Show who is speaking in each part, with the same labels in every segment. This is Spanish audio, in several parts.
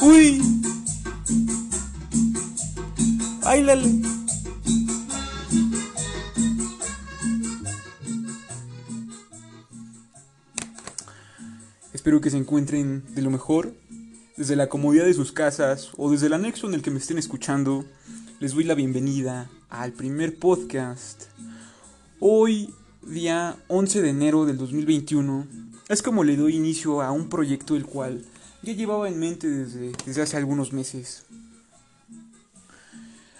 Speaker 1: ¡Uy! ¡Báilale! Espero que se encuentren de lo mejor. Desde la comodidad de sus casas o desde el anexo en el que me estén escuchando, les doy la bienvenida al primer podcast. Hoy, día 11 de enero del 2021, es como le doy inicio a un proyecto el cual ya llevaba en mente desde, desde hace algunos meses.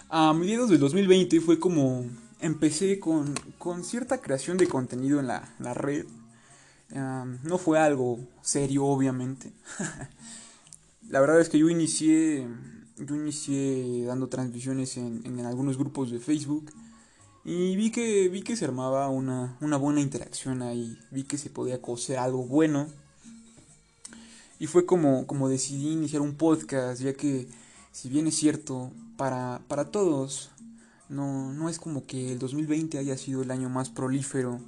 Speaker 1: A mediados del 2020 fue como empecé con, con cierta creación de contenido en la, la red. No fue algo serio, obviamente. la verdad es que yo inicié, yo inicié dando transmisiones en, en, algunos grupos de Facebook y vi que, vi que se armaba una, una buena interacción ahí, vi que se podía coser algo bueno. Y fue como, como decidí iniciar un podcast, ya que si bien es cierto, para, para todos, no, no es como que el 2020 haya sido el año más prolífero.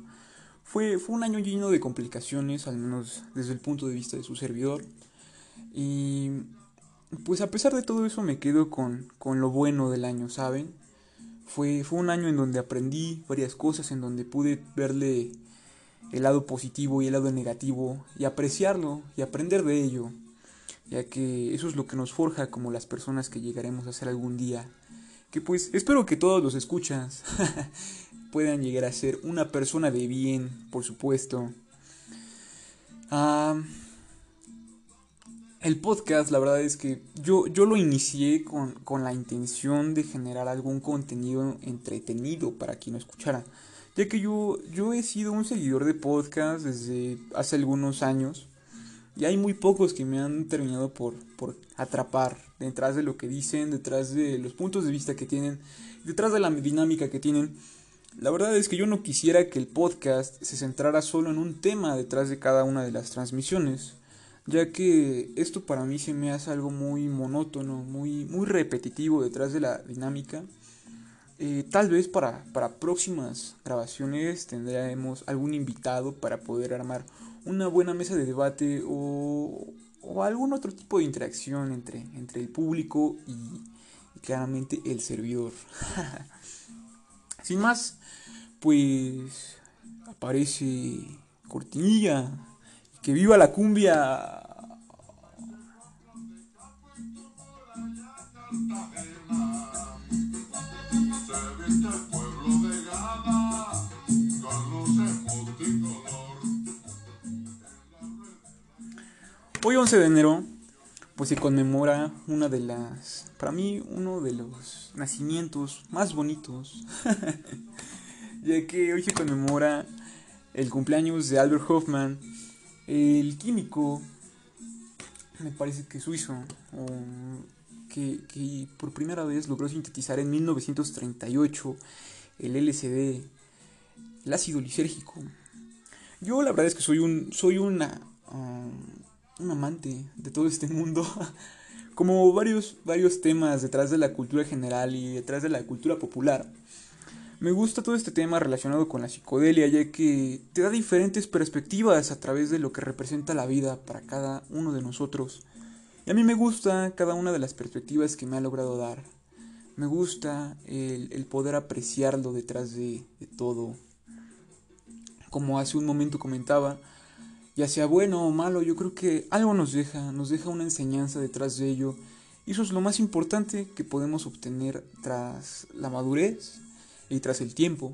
Speaker 1: Fue, fue un año lleno de complicaciones, al menos desde el punto de vista de su servidor. Y pues a pesar de todo eso me quedo con, con lo bueno del año, ¿saben? Fue, fue un año en donde aprendí varias cosas, en donde pude verle el lado positivo y el lado negativo y apreciarlo y aprender de ello, ya que eso es lo que nos forja como las personas que llegaremos a ser algún día. Que pues espero que todos los escuchas puedan llegar a ser una persona de bien, por supuesto. Ah, el podcast, la verdad es que yo, yo lo inicié con, con la intención de generar algún contenido entretenido para quien lo escuchara ya que yo, yo he sido un seguidor de podcast desde hace algunos años y hay muy pocos que me han terminado por, por atrapar detrás de lo que dicen, detrás de los puntos de vista que tienen, detrás de la dinámica que tienen. La verdad es que yo no quisiera que el podcast se centrara solo en un tema detrás de cada una de las transmisiones, ya que esto para mí se me hace algo muy monótono, muy, muy repetitivo detrás de la dinámica eh, tal vez para, para próximas grabaciones tendremos algún invitado para poder armar una buena mesa de debate o, o algún otro tipo de interacción entre, entre el público y, y claramente el servidor. Sin más, pues aparece cortinilla. Que viva la cumbia. Hoy 11 de enero, pues se conmemora una de las, para mí, uno de los nacimientos más bonitos, ya que hoy se conmemora el cumpleaños de Albert Hoffman, el químico, me parece que suizo, que, que por primera vez logró sintetizar en 1938 el LSD, el ácido lisérgico. Yo la verdad es que soy un, soy una, um, un amante de todo este mundo. Como varios, varios temas detrás de la cultura general y detrás de la cultura popular. Me gusta todo este tema relacionado con la psicodelia, ya que te da diferentes perspectivas a través de lo que representa la vida para cada uno de nosotros. Y a mí me gusta cada una de las perspectivas que me ha logrado dar. Me gusta el, poder apreciarlo detrás de, de todo. Como hace un momento comentaba, ya sea bueno o malo, yo creo que algo nos deja, nos deja una enseñanza detrás de ello. Y eso es lo más importante que podemos obtener tras la madurez y tras el tiempo.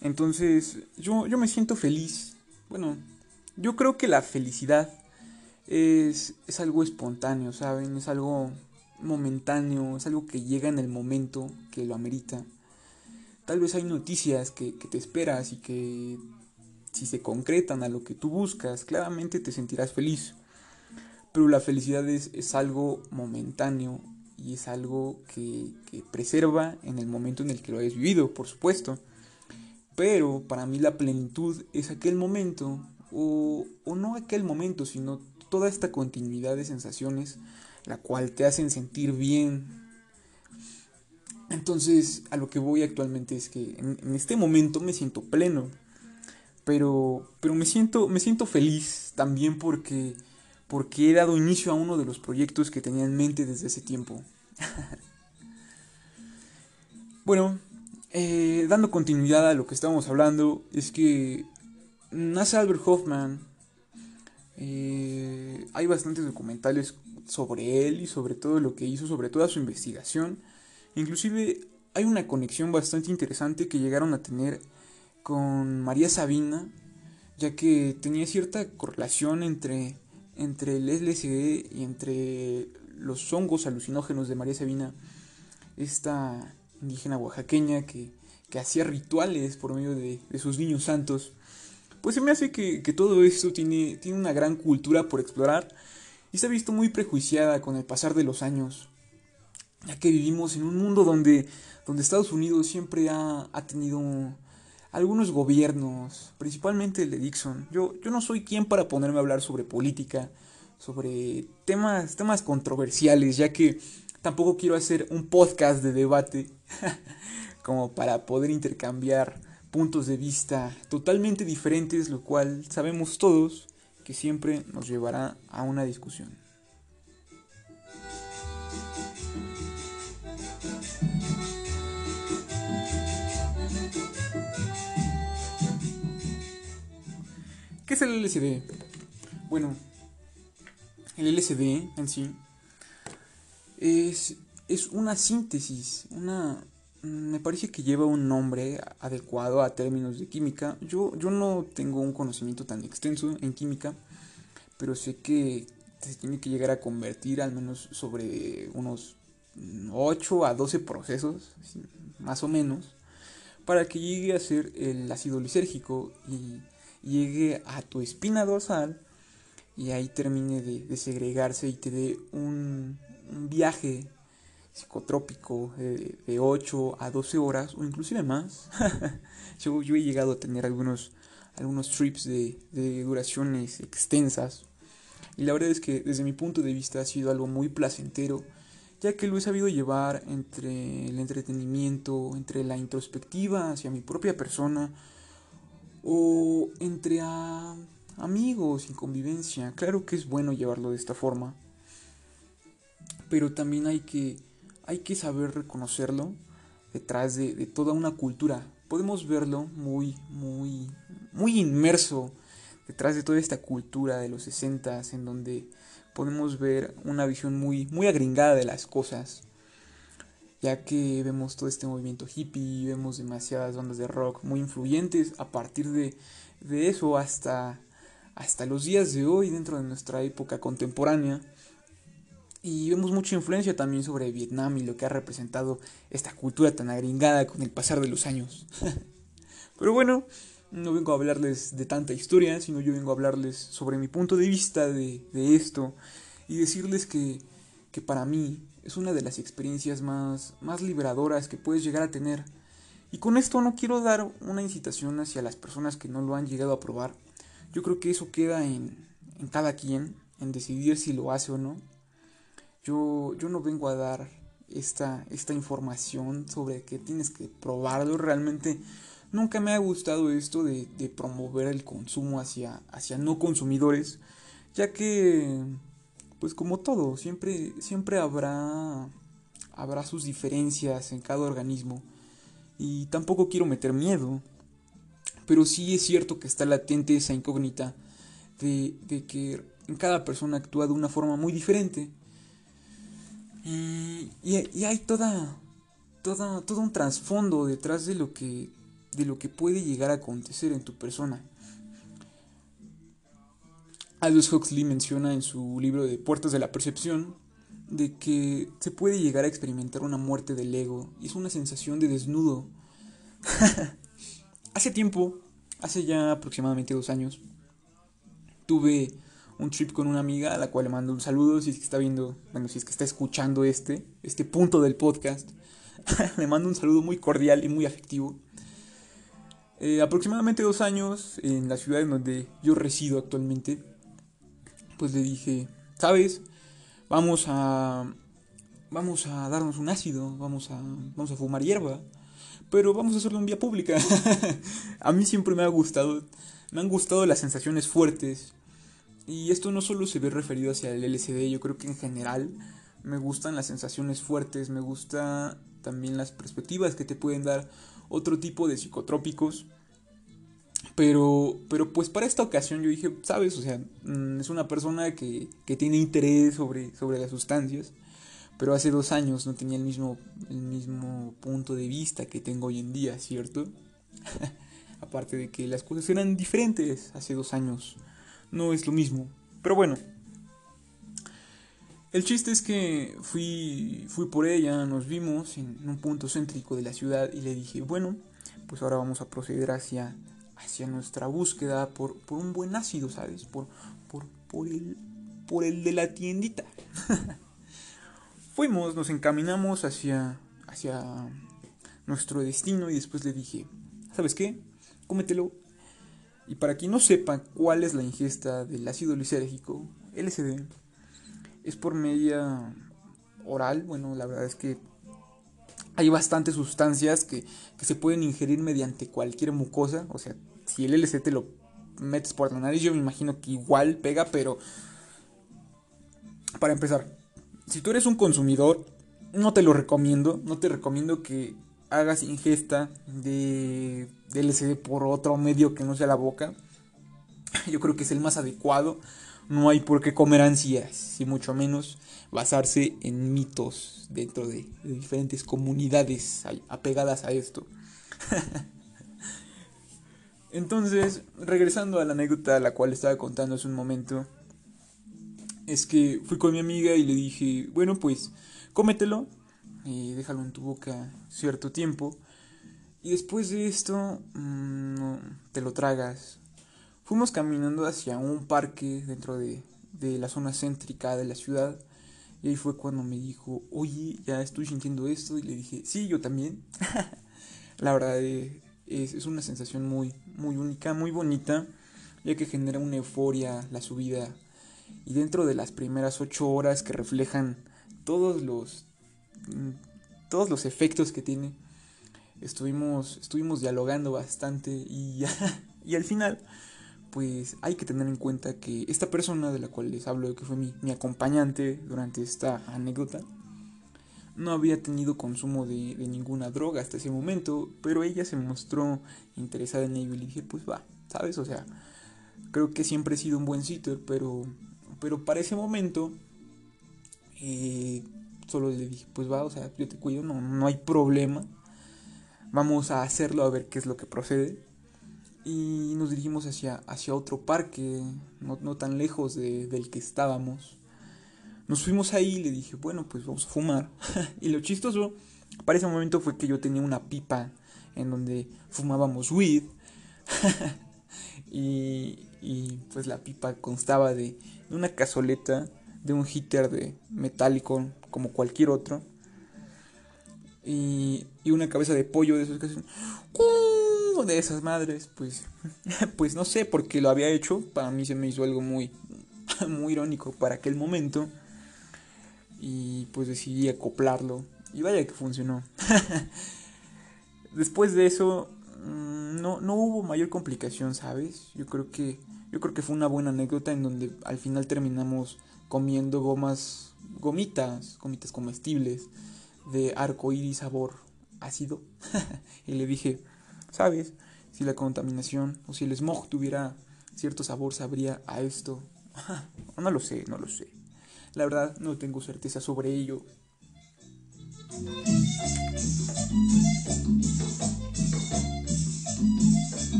Speaker 1: Entonces, yo, yo me siento feliz. Bueno, yo creo que la felicidad es, es algo espontáneo, ¿saben? Es algo momentáneo, es algo que llega en el momento que lo amerita. Tal vez hay noticias que, que te esperas y que si se concretan a lo que tú buscas, claramente te sentirás feliz. Pero la felicidad es, es algo momentáneo y es algo que, que, preserva en el momento en el que lo hayas vivido, por supuesto. Pero para mí la plenitud es aquel momento, o, o no aquel momento, sino toda esta continuidad de sensaciones, la cual te hacen sentir bien. Entonces, a lo que voy actualmente es que en, este momento me siento pleno. Pero, pero me, siento, me siento feliz también porque, porque he dado inicio a uno de los proyectos que tenía en mente desde ese tiempo. bueno, eh, dando continuidad a lo que estábamos hablando, es que nace Albert Hoffman. Eh, hay bastantes documentales sobre él y sobre todo lo que hizo, sobre toda su investigación. Inclusive hay una conexión bastante interesante que llegaron a tener con María Sabina, ya que tenía cierta correlación entre, entre el LSD y entre los hongos alucinógenos de María Sabina, esta indígena oaxaqueña que, hacía rituales por medio de, sus niños santos. Pues se me hace que, que, todo esto tiene, tiene una gran cultura por explorar y se ha visto muy prejuiciada con el pasar de los años ya que vivimos en un mundo donde, donde Estados Unidos siempre ha, tenido algunos gobiernos, principalmente el de Dixon. Yo, yo no soy quien para ponerme a hablar sobre política, sobre temas, temas controversiales, ya que tampoco quiero hacer un podcast de debate como para poder intercambiar puntos de vista totalmente diferentes, lo cual sabemos todos que siempre nos llevará a una discusión. ¿Qué es el LSD? Bueno, el LSD en sí es, es una síntesis, una, me parece que lleva un nombre adecuado a términos de química. Yo, yo no tengo un conocimiento tan extenso en química, pero sé que se tiene que llegar a convertir al menos sobre unos 8 a 12 procesos, más o menos, para que llegue a ser el ácido lisérgico y llegue a tu espina dorsal y ahí termine de, segregarse y te dé un, viaje psicotrópico de, 8 a 12 horas o inclusive más. yo, he llegado a tener algunos, algunos trips de, de duraciones extensas y la verdad es que desde mi punto de vista ha sido algo muy placentero ya que lo he sabido llevar entre el entretenimiento, entre la introspectiva hacia mi propia persona, o entre amigos y convivencia. Claro que es bueno llevarlo de esta forma, pero también hay que, hay que saber reconocerlo detrás de, de toda una cultura. Podemos verlo muy, muy, muy inmerso detrás de toda esta cultura de los 60 en donde podemos ver una visión muy, muy agringada de las cosas ya que vemos todo este movimiento hippie, vemos demasiadas bandas de rock muy influyentes a partir de, eso hasta, hasta los días de hoy dentro de nuestra época contemporánea. Y vemos mucha influencia también sobre Vietnam y lo que ha representado esta cultura tan agringada con el pasar de los años. Pero bueno, no vengo a hablarles de tanta historia, sino yo vengo a hablarles sobre mi punto de vista de, de esto y decirles que, que para mí es una de las experiencias más, más liberadoras que puedes llegar a tener. Y con esto no quiero dar una incitación hacia las personas que no lo han llegado a probar. Yo creo que eso queda en, en cada quien, en decidir si lo hace o no. Yo, yo no vengo a dar esta, esta información sobre que tienes que probarlo. Realmente nunca me ha gustado esto de, de promover el consumo hacia, hacia no consumidores, ya que pues como todo, siempre, siempre habrá, habrá sus diferencias en cada organismo. Y tampoco quiero meter miedo, pero sí es cierto que está latente esa incógnita de, de que en cada persona actúa de una forma muy diferente. Y, y, hay toda, toda, todo un trasfondo detrás de lo, que, de lo que puede llegar a acontecer en tu persona. Aldous Huxley menciona en su libro de Puertas de la Percepción de que se puede llegar a experimentar una muerte del ego y es una sensación de desnudo. hace tiempo, hace ya aproximadamente dos años, tuve un trip con una amiga a la cual le mando un saludo si es que está viendo, bueno, si es que está escuchando este, este punto del podcast. le mando un saludo muy cordial y muy afectivo. Eh, aproximadamente dos años en la ciudad en donde yo resido actualmente pues le dije, ¿sabes? Vamos a, vamos a darnos un ácido, vamos a, vamos a fumar hierba, pero vamos a hacerlo en vía pública. a mí siempre me ha gustado, me han gustado las sensaciones fuertes. Y esto no solo se ve referido hacia el LSD, yo creo que en general me gustan las sensaciones fuertes, me gusta también las perspectivas que te pueden dar otro tipo de psicotrópicos. Pero, pero pues para esta ocasión yo dije, sabes, o sea, mm, es una persona que, que tiene interés sobre, sobre las sustancias pero hace dos años no tenía el mismo, el mismo punto de vista que tengo hoy en día, ¿cierto? Aparte de que las cosas eran diferentes hace dos años, no es lo mismo. Pero bueno, el chiste es que fui, fui por ella, nos vimos en un punto céntrico de la ciudad y le dije, bueno, pues ahora vamos a proceder hacia, hacia nuestra búsqueda por, por un buen ácido, ¿sabes? Por, por, por, el, por el de la tiendita. Fuimos, nos encaminamos hacia, hacia nuestro destino y después le dije, ¿sabes qué? Cómetelo. Y para quien no sepa cuál es la ingesta del ácido lisérgico, LSD, es por media oral. Bueno, la verdad es que hay bastantes sustancias que, que se pueden ingerir mediante cualquier mucosa. O sea, si el LSD te lo metes por la nariz, yo me imagino que igual pega, pero para empezar, si tú eres un consumidor, no te lo recomiendo. No te recomiendo que hagas ingesta de, LCD por otro medio que no sea la boca. Yo creo que es el más adecuado. No hay por qué comer ansias, y mucho menos basarse en mitos dentro de, diferentes comunidades apegadas a esto. Entonces, regresando a la anécdota a la cual estaba contando hace un momento, es que fui con mi amiga y le dije, bueno, pues cómetelo, y déjalo en tu boca cierto tiempo, y después de esto mm, te lo tragas. Fuimos caminando hacia un parque dentro de, de la zona céntrica de la ciudad, y ahí fue cuando me dijo, oye, ya estoy sintiendo esto, y le dije, sí, yo también. la verdad eh, es, es una sensación muy, muy única, muy bonita, ya que genera una euforia la subida y dentro de las primeras ocho horas que reflejan todos los mm, todos los efectos que tiene estuvimos estuvimos dialogando bastante y, y al final pues hay que tener en cuenta que esta persona de la cual les hablo que fue mi, mi acompañante durante esta anécdota no había tenido consumo de, ninguna droga hasta ese momento, pero ella se mostró interesada en ello y le dije, pues va, ¿sabes? O sea, creo que siempre he sido un buen sitter, pero pero para ese momento, eh, solo le dije, pues va, o sea, yo te cuido, no, no hay problema. Vamos a hacerlo a ver qué es lo que procede. Y nos dirigimos hacia, hacia otro parque, no, no tan lejos de, del que estábamos. Nos fuimos ahí y le dije, bueno, pues vamos a fumar. y lo chistoso para ese momento fue que yo tenía una pipa en donde fumábamos weed. y, pues la pipa constaba de de una cazoleta, de un heater de metálico como cualquier otro. Y, y una cabeza de pollo de esos que hacen De esas madres, pues pues no sé por qué lo había hecho, para mí se me hizo algo muy muy irónico para aquel momento y pues decidí acoplarlo y vaya que funcionó. Después de eso mm, no, no hubo mayor complicación, ¿sabes? Yo creo que yo creo que fue una buena anécdota en donde al final terminamos comiendo gomas, gomitas, gomitas comestibles de arco iris sabor ácido. y le dije, ¿sabes? Si la contaminación o si el smog tuviera cierto sabor, sabría a esto. no lo sé, no lo sé. La verdad, no tengo certeza sobre ello.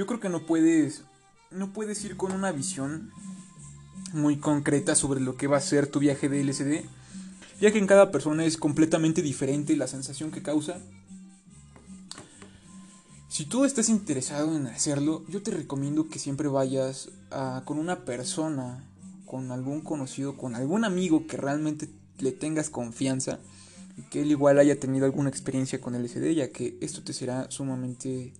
Speaker 1: yo creo que no puedes no puedes ir con una visión muy concreta sobre lo que va a ser tu viaje de LSD, ya que en cada persona es completamente diferente la sensación que causa. Si tú estás interesado en hacerlo, yo te recomiendo que siempre vayas con una persona, con algún conocido, con algún amigo que realmente le tengas confianza y que él igual haya tenido alguna experiencia con LSD, ya que esto te será sumamente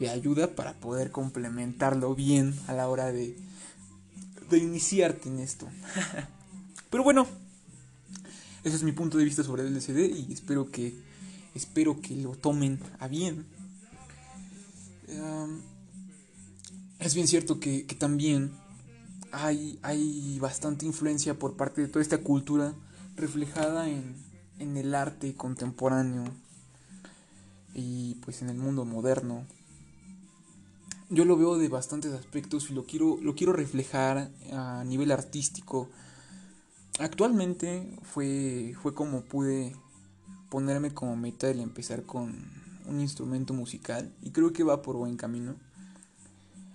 Speaker 1: de ayuda para poder complementarlo bien a la hora de iniciarte en esto. Pero bueno, ese es mi punto de vista sobre el LCD y espero que espero que lo tomen a bien. es bien cierto que, también hay, hay bastante influencia por parte de toda esta cultura reflejada en, en el arte contemporáneo y pues en el mundo moderno. Yo lo veo de bastantes aspectos y lo quiero, lo quiero reflejar a nivel artístico. Actualmente fue, fue como pude ponerme como meta el empezar con un instrumento musical y creo que va por buen camino.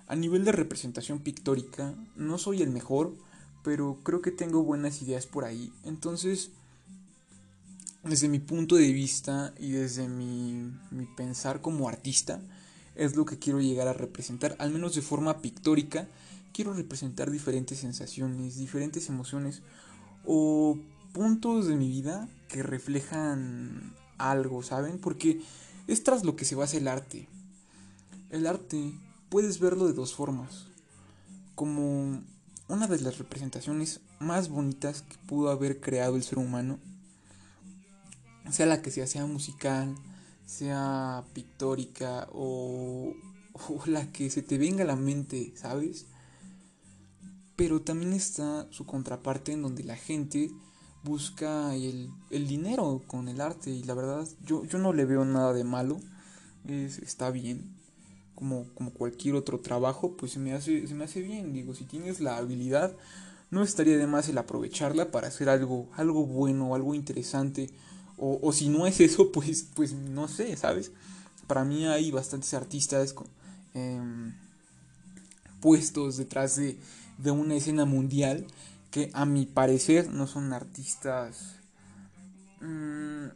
Speaker 1: A nivel de representación pictórica, no soy el mejor, pero creo que tengo buenas ideas por ahí. Entonces, desde mi punto de vista y desde mi, mi pensar como artista, es lo que quiero llegar a representar, al menos de forma pictórica. Quiero representar diferentes sensaciones, diferentes emociones o puntos de mi vida que reflejan algo, ¿saben? Porque es tras lo que se basa el arte. El arte puedes verlo de dos formas. Como una de las representaciones más bonitas que pudo haber creado el ser humano. Sea la que sea, sea musical, sea pictórica o, o la que se te venga a la mente, ¿sabes? Pero también está su contraparte en donde la gente busca el, el, dinero con el arte y la verdad yo, yo no le veo nada de malo, es, está bien, como, como cualquier otro trabajo, pues se me, hace, se me hace bien, digo, si tienes la habilidad, no estaría de más el aprovecharla para hacer algo, algo bueno, algo interesante, o, si no es eso, pues, pues no sé, ¿sabes? Para mí hay bastantes artistas em, puestos detrás de, de una escena mundial que a mi parecer no son artistas mmm,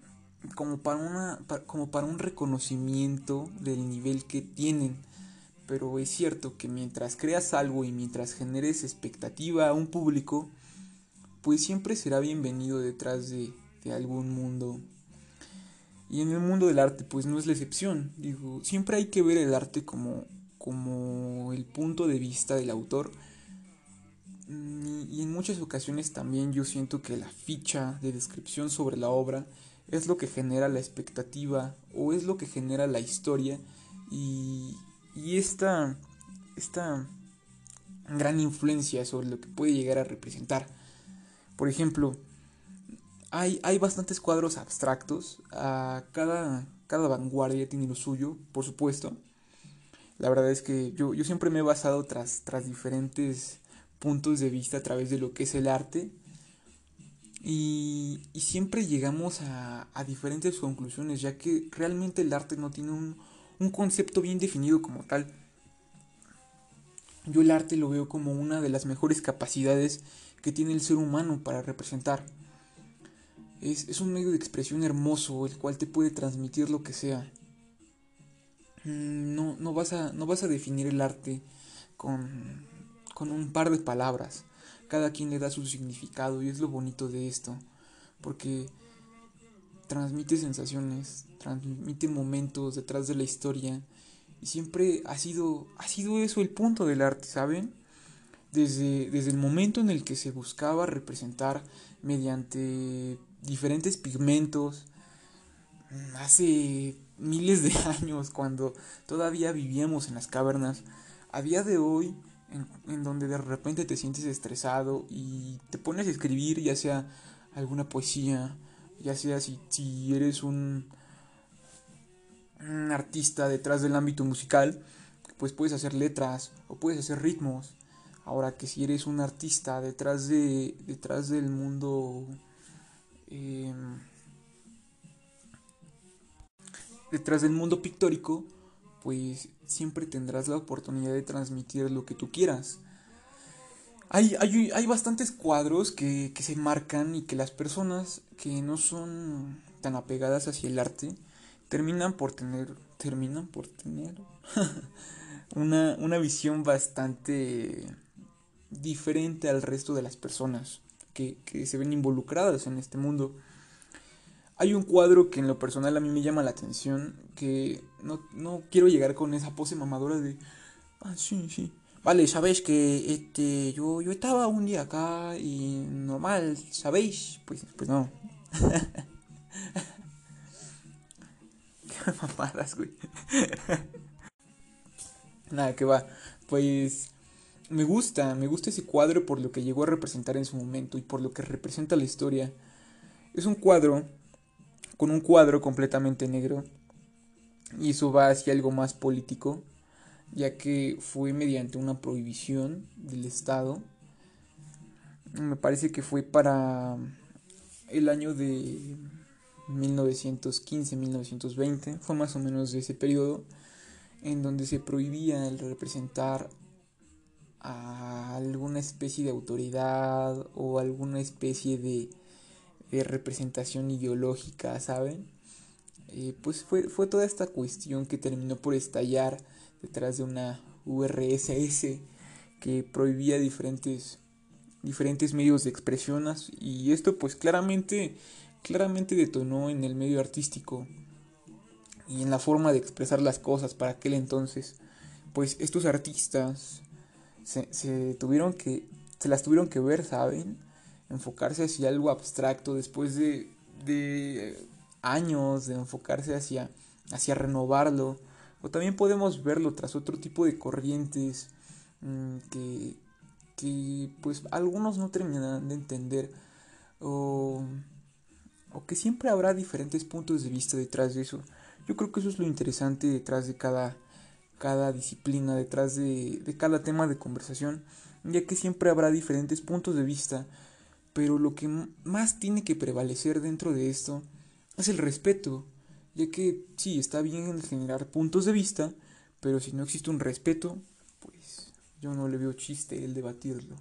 Speaker 1: como para una como para un reconocimiento del nivel que tienen. Pero es cierto que mientras creas algo y mientras generes expectativa a un público pues siempre será bienvenido detrás de, de algún mundo. Y en el mundo del arte pues no es la excepción. Digo siempre hay que ver el arte como como el punto de vista del autor y en muchas ocasiones también yo siento que la ficha de descripción sobre la obra es lo que genera la expectativa o es lo que genera la historia y, y esta, esta gran influencia sobre lo que puede llegar a representar. Por ejemplo, hay, hay bastantes cuadros abstractos, cada, cada vanguardia tiene lo suyo, por supuesto. La verdad es que yo, yo siempre me he basado tras, tras diferentes puntos de vista a través de lo que es el arte. Y, siempre llegamos a, diferentes conclusiones, ya que realmente el arte no tiene un, concepto bien definido como tal. Yo el arte lo veo como una de las mejores capacidades que tiene el ser humano para representar. Es, es, un medio de expresión hermoso, el cual te puede transmitir lo que sea. Mm, no, no, vas, a, no vas a definir el arte con, con un par de palabras. Cada quien le da su significado y es lo bonito de esto, porque transmite sensaciones, transmite momentos detrás de la historia y siempre ha sido ha sido eso el punto del arte, ¿saben? Desde, desde el momento en el que se buscaba representar mediante diferentes pigmentos, hace miles de años, cuando todavía vivíamos en las cavernas, a día de hoy en, donde de repente te sientes estresado y te pones a escribir ya sea alguna poesía, ya sea si, si eres un, artista detrás del ámbito musical, pues puedes hacer letras o puedes hacer ritmos. Ahora que si eres un artista detrás de detrás del mundo em, detrás del mundo pictórico, pues siempre tendrás la oportunidad de transmitir lo que tú quieras. Hay, hay, hay bastantes cuadros que, que, se marcan y que las personas que no son tan apegadas hacia el arte terminan por tener, terminan por tener una, una visión bastante diferente al resto de las personas que, que se ven involucradas en este mundo. Hay un cuadro que en lo personal a mí me llama la atención, que no, no quiero llegar con esa pose mamadora de, ah, sí, sí. Vale, sabéis que este, yo, yo estaba un día acá y normal, ¿sabéis? Pues, pues no. Qué mamadas, güey. Nada, que va. Pues me gusta, me gusta ese cuadro por lo que llegó a representar en su momento y por lo que representa la historia. Es un cuadro con un cuadro completamente negro y eso va hacia algo más político, ya que fue mediante una prohibición del Estado. Me parece que fue para el año de 1915-1920, fue más o menos de ese periodo, en donde se prohibía el representar a alguna especie de autoridad o alguna especie de, representación ideológica, ¿saben? Eh, pues fue, fue toda esta cuestión que terminó por estallar detrás de una URSS que prohibía diferentes, diferentes medios de expresión y esto pues claramente, claramente detonó en el medio artístico y en la forma de expresar las cosas para aquel entonces. Pues estos artistas se, tuvieron que, se las tuvieron que ver, ¿saben? Enfocarse hacia algo abstracto después de, de años de enfocarse hacia, hacia renovarlo. O también podemos verlo tras otro tipo de corrientes mm, que, que pues algunos no terminarán de entender. O, o que siempre habrá diferentes puntos de vista detrás de eso. Yo creo que eso es lo interesante detrás de cada, cada disciplina, detrás de, de cada tema de conversación, ya que siempre habrá diferentes puntos de vista, pero lo que más tiene que prevalecer dentro de esto es el respeto, ya que sí, está bien generar puntos de vista, pero si no existe un respeto, pues yo no le veo chiste el debatirlo.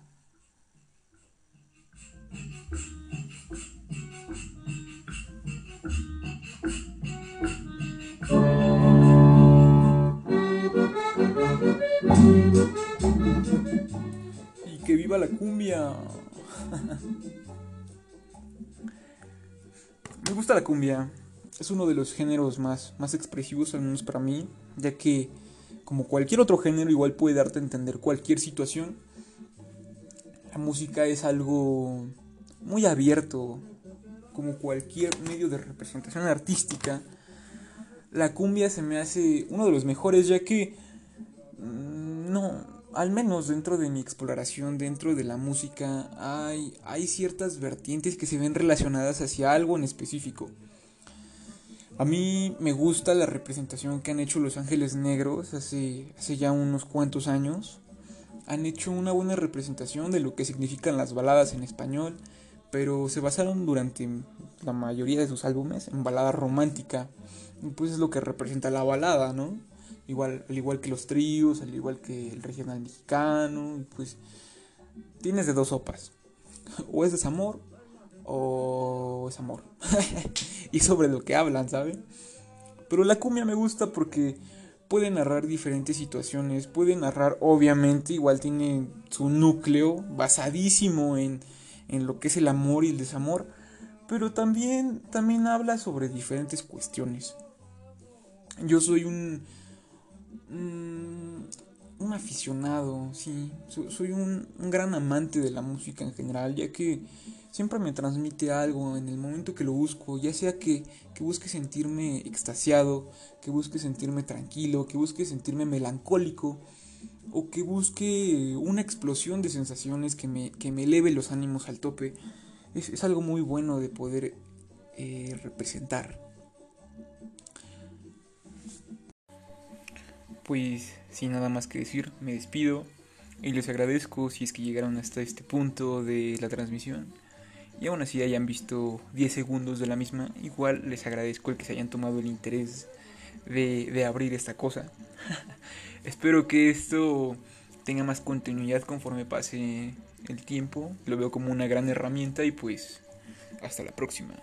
Speaker 1: que viva la cumbia. Me gusta la cumbia. Es uno de los géneros más, más expresivos, al menos para mí, ya que como cualquier otro género igual puede darte a entender cualquier situación. La música es algo muy abierto, como cualquier medio de representación artística. La cumbia se me hace uno de los mejores, ya que mm, no, al menos dentro de mi exploración, dentro de la música, hay, ciertas vertientes que se ven relacionadas hacia algo en específico. A mí me gusta la representación que han hecho Los Ángeles Negros hace, hace ya unos cuantos años. Han hecho una buena representación de lo que significan las baladas en español, pero se basaron durante la mayoría de sus álbumes en balada romántica. Y pues es lo que representa la balada, ¿no? Igual, al igual que los tríos, al igual que el regional mexicano, pues tienes de dos sopas. O es desamor o es amor. y sobre lo que hablan, ¿saben? Pero la cumbia me gusta porque puede narrar diferentes situaciones, puede narrar, obviamente, igual tiene su núcleo basadísimo en, en lo que es el amor y el desamor, pero también, también habla sobre diferentes cuestiones. Yo soy un, Mm, un aficionado, sí, soy un, gran amante de la música en general, ya que siempre me transmite algo en el momento que lo busco, ya sea que, busque sentirme extasiado, que busque sentirme tranquilo, que busque sentirme melancólico, o que busque una explosión de sensaciones que me, que me eleve los ánimos al tope. Es, algo muy bueno de poder eh, representar. Pues sin nada más que decir, me despido y les agradezco si es que llegaron hasta este punto de la transmisión. Y aún así hayan visto 10 segundos de la misma, igual les agradezco el que se hayan tomado el interés de, de abrir esta cosa. Espero que esto tenga más continuidad conforme pase el tiempo. Lo veo como una gran herramienta y pues hasta la próxima.